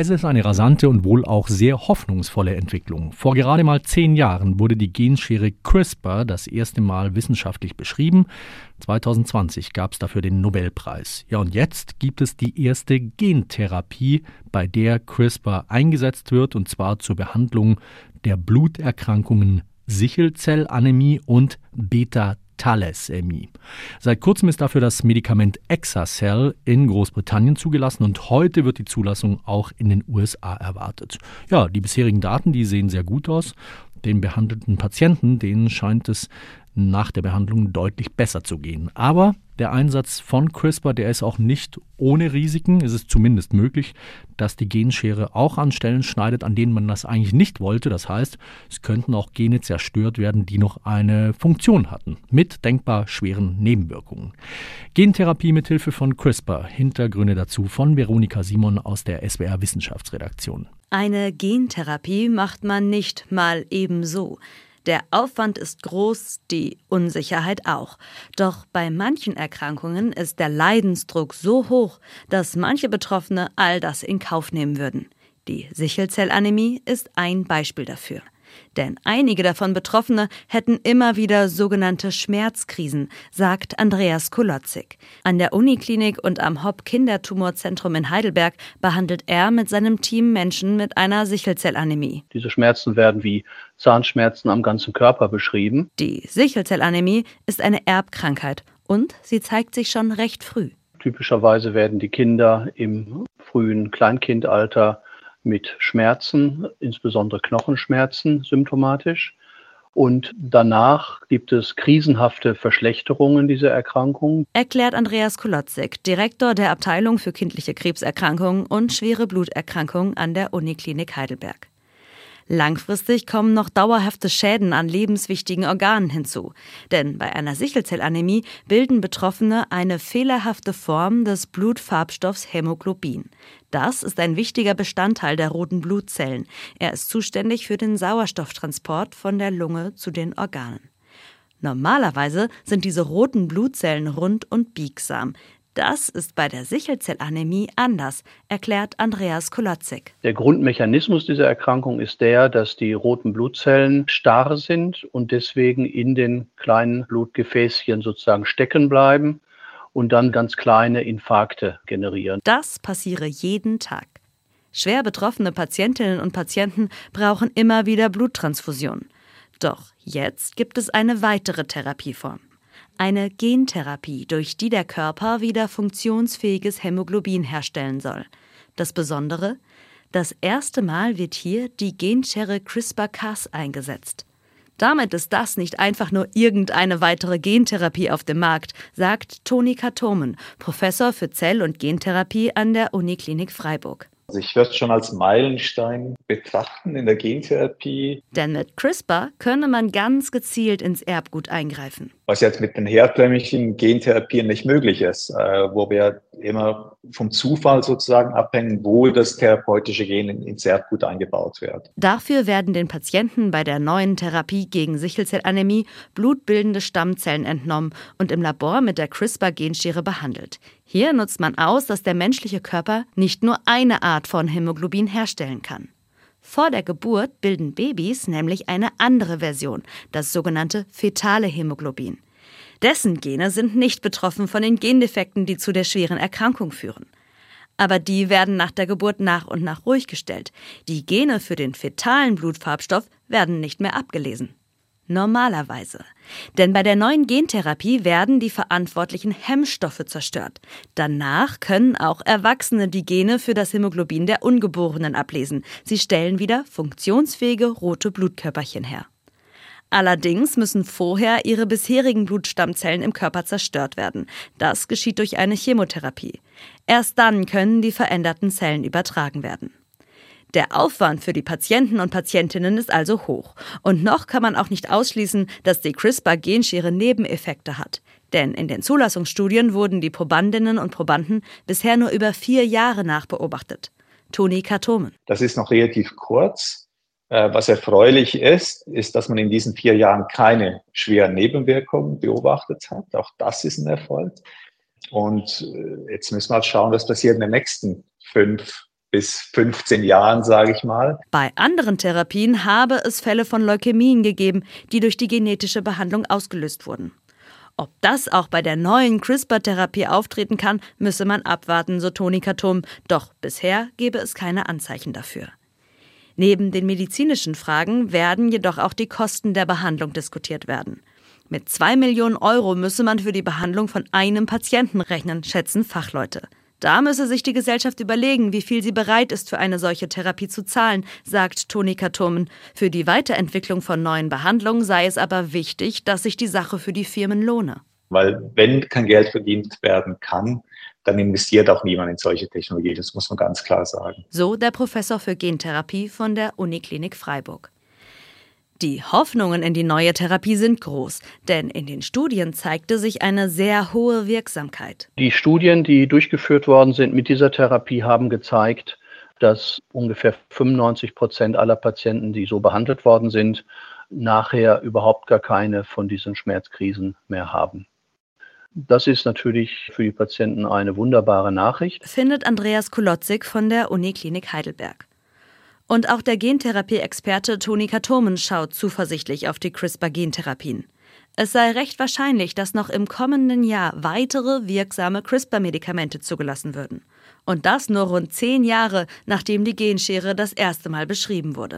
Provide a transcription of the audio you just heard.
Es ist eine rasante und wohl auch sehr hoffnungsvolle Entwicklung. Vor gerade mal zehn Jahren wurde die Genschere CRISPR das erste Mal wissenschaftlich beschrieben. 2020 gab es dafür den Nobelpreis. Ja, und jetzt gibt es die erste Gentherapie, bei der CRISPR eingesetzt wird, und zwar zur Behandlung der Bluterkrankungen Sichelzellanämie und Beta Thalassämie. Seit kurzem ist dafür das Medikament Exacel in Großbritannien zugelassen und heute wird die Zulassung auch in den USA erwartet. Ja, die bisherigen Daten, die sehen sehr gut aus. Den behandelten Patienten, denen scheint es nach der Behandlung deutlich besser zu gehen. Aber der Einsatz von CRISPR, der ist auch nicht ohne Risiken. Es ist zumindest möglich, dass die Genschere auch an Stellen schneidet, an denen man das eigentlich nicht wollte. Das heißt, es könnten auch Gene zerstört werden, die noch eine Funktion hatten, mit denkbar schweren Nebenwirkungen. Gentherapie mit Hilfe von CRISPR. Hintergründe dazu von Veronika Simon aus der SWR Wissenschaftsredaktion. Eine Gentherapie macht man nicht mal ebenso. Der Aufwand ist groß, die Unsicherheit auch. Doch bei manchen Erkrankungen ist der Leidensdruck so hoch, dass manche Betroffene all das in Kauf nehmen würden. Die Sichelzellanämie ist ein Beispiel dafür. Denn einige davon Betroffene hätten immer wieder sogenannte Schmerzkrisen, sagt Andreas Kolotzig. An der Uniklinik und am Hopp Kindertumorzentrum in Heidelberg behandelt er mit seinem Team Menschen mit einer Sichelzellanämie. Diese Schmerzen werden wie Zahnschmerzen am ganzen Körper beschrieben. Die Sichelzellanämie ist eine Erbkrankheit und sie zeigt sich schon recht früh. Typischerweise werden die Kinder im frühen Kleinkindalter mit Schmerzen, insbesondere Knochenschmerzen symptomatisch. Und danach gibt es krisenhafte Verschlechterungen dieser Erkrankung. Erklärt Andreas Kolotzek, Direktor der Abteilung für kindliche Krebserkrankungen und schwere Bluterkrankungen an der Uniklinik Heidelberg. Langfristig kommen noch dauerhafte Schäden an lebenswichtigen Organen hinzu. Denn bei einer Sichelzellanämie bilden Betroffene eine fehlerhafte Form des Blutfarbstoffs Hämoglobin. Das ist ein wichtiger Bestandteil der roten Blutzellen. Er ist zuständig für den Sauerstofftransport von der Lunge zu den Organen. Normalerweise sind diese roten Blutzellen rund und biegsam. Das ist bei der Sichelzellanämie anders, erklärt Andreas Kolotzek. Der Grundmechanismus dieser Erkrankung ist der, dass die roten Blutzellen starr sind und deswegen in den kleinen Blutgefäßchen sozusagen stecken bleiben und dann ganz kleine Infarkte generieren. Das passiere jeden Tag. Schwer betroffene Patientinnen und Patienten brauchen immer wieder Bluttransfusionen. Doch jetzt gibt es eine weitere Therapieform eine Gentherapie, durch die der Körper wieder funktionsfähiges Hämoglobin herstellen soll. Das Besondere? Das erste Mal wird hier die Genschere CRISPR-Cas eingesetzt. Damit ist das nicht einfach nur irgendeine weitere Gentherapie auf dem Markt, sagt Toni Katomen, Professor für Zell- und Gentherapie an der Uniklinik Freiburg. Also ich würde es schon als Meilenstein betrachten in der Gentherapie. Denn mit CRISPR könne man ganz gezielt ins Erbgut eingreifen. Was jetzt mit den herkömmlichen Gentherapien nicht möglich ist, äh, wo wir immer vom Zufall sozusagen abhängen, wo das therapeutische Gen ins Erbgut eingebaut wird. Dafür werden den Patienten bei der neuen Therapie gegen Sichelzellanämie blutbildende Stammzellen entnommen und im Labor mit der CRISPR-Genschere behandelt. Hier nutzt man aus, dass der menschliche Körper nicht nur eine Art von Hämoglobin herstellen kann. Vor der Geburt bilden Babys nämlich eine andere Version, das sogenannte fetale Hämoglobin. Dessen Gene sind nicht betroffen von den Gendefekten, die zu der schweren Erkrankung führen. Aber die werden nach der Geburt nach und nach ruhig gestellt. Die Gene für den fetalen Blutfarbstoff werden nicht mehr abgelesen. Normalerweise. Denn bei der neuen Gentherapie werden die verantwortlichen Hemmstoffe zerstört. Danach können auch Erwachsene die Gene für das Hämoglobin der Ungeborenen ablesen. Sie stellen wieder funktionsfähige rote Blutkörperchen her. Allerdings müssen vorher ihre bisherigen Blutstammzellen im Körper zerstört werden. Das geschieht durch eine Chemotherapie. Erst dann können die veränderten Zellen übertragen werden. Der Aufwand für die Patienten und Patientinnen ist also hoch. Und noch kann man auch nicht ausschließen, dass die CRISPR-Genschere Nebeneffekte hat. Denn in den Zulassungsstudien wurden die Probandinnen und Probanden bisher nur über vier Jahre nachbeobachtet. Toni Katomen. Das ist noch relativ kurz. Äh, was erfreulich ist, ist, dass man in diesen vier Jahren keine schweren Nebenwirkungen beobachtet hat. Auch das ist ein Erfolg. Und äh, jetzt müssen wir halt schauen, was passiert in den nächsten fünf bis 15 Jahren, sage ich mal. Bei anderen Therapien habe es Fälle von Leukämien gegeben, die durch die genetische Behandlung ausgelöst wurden. Ob das auch bei der neuen CRISPR-Therapie auftreten kann, müsse man abwarten, so Toni Katum. Doch bisher gebe es keine Anzeichen dafür. Neben den medizinischen Fragen werden jedoch auch die Kosten der Behandlung diskutiert werden. Mit zwei Millionen Euro müsse man für die Behandlung von einem Patienten rechnen, schätzen Fachleute. Da müsse sich die Gesellschaft überlegen, wie viel sie bereit ist, für eine solche Therapie zu zahlen, sagt Toni Katomen. Für die Weiterentwicklung von neuen Behandlungen sei es aber wichtig, dass sich die Sache für die Firmen lohne. Weil wenn kein Geld verdient werden kann, dann investiert auch niemand in solche Technologie. Das muss man ganz klar sagen. So der Professor für Gentherapie von der Uniklinik Freiburg. Die Hoffnungen in die neue Therapie sind groß, denn in den Studien zeigte sich eine sehr hohe Wirksamkeit. Die Studien, die durchgeführt worden sind mit dieser Therapie, haben gezeigt, dass ungefähr 95 Prozent aller Patienten, die so behandelt worden sind, nachher überhaupt gar keine von diesen Schmerzkrisen mehr haben. Das ist natürlich für die Patienten eine wunderbare Nachricht. Findet Andreas Kolotzig von der Uniklinik Heidelberg. Und auch der Gentherapie-Experte Toni Katomen schaut zuversichtlich auf die CRISPR-Gentherapien. Es sei recht wahrscheinlich, dass noch im kommenden Jahr weitere wirksame CRISPR-Medikamente zugelassen würden. Und das nur rund zehn Jahre, nachdem die Genschere das erste Mal beschrieben wurde.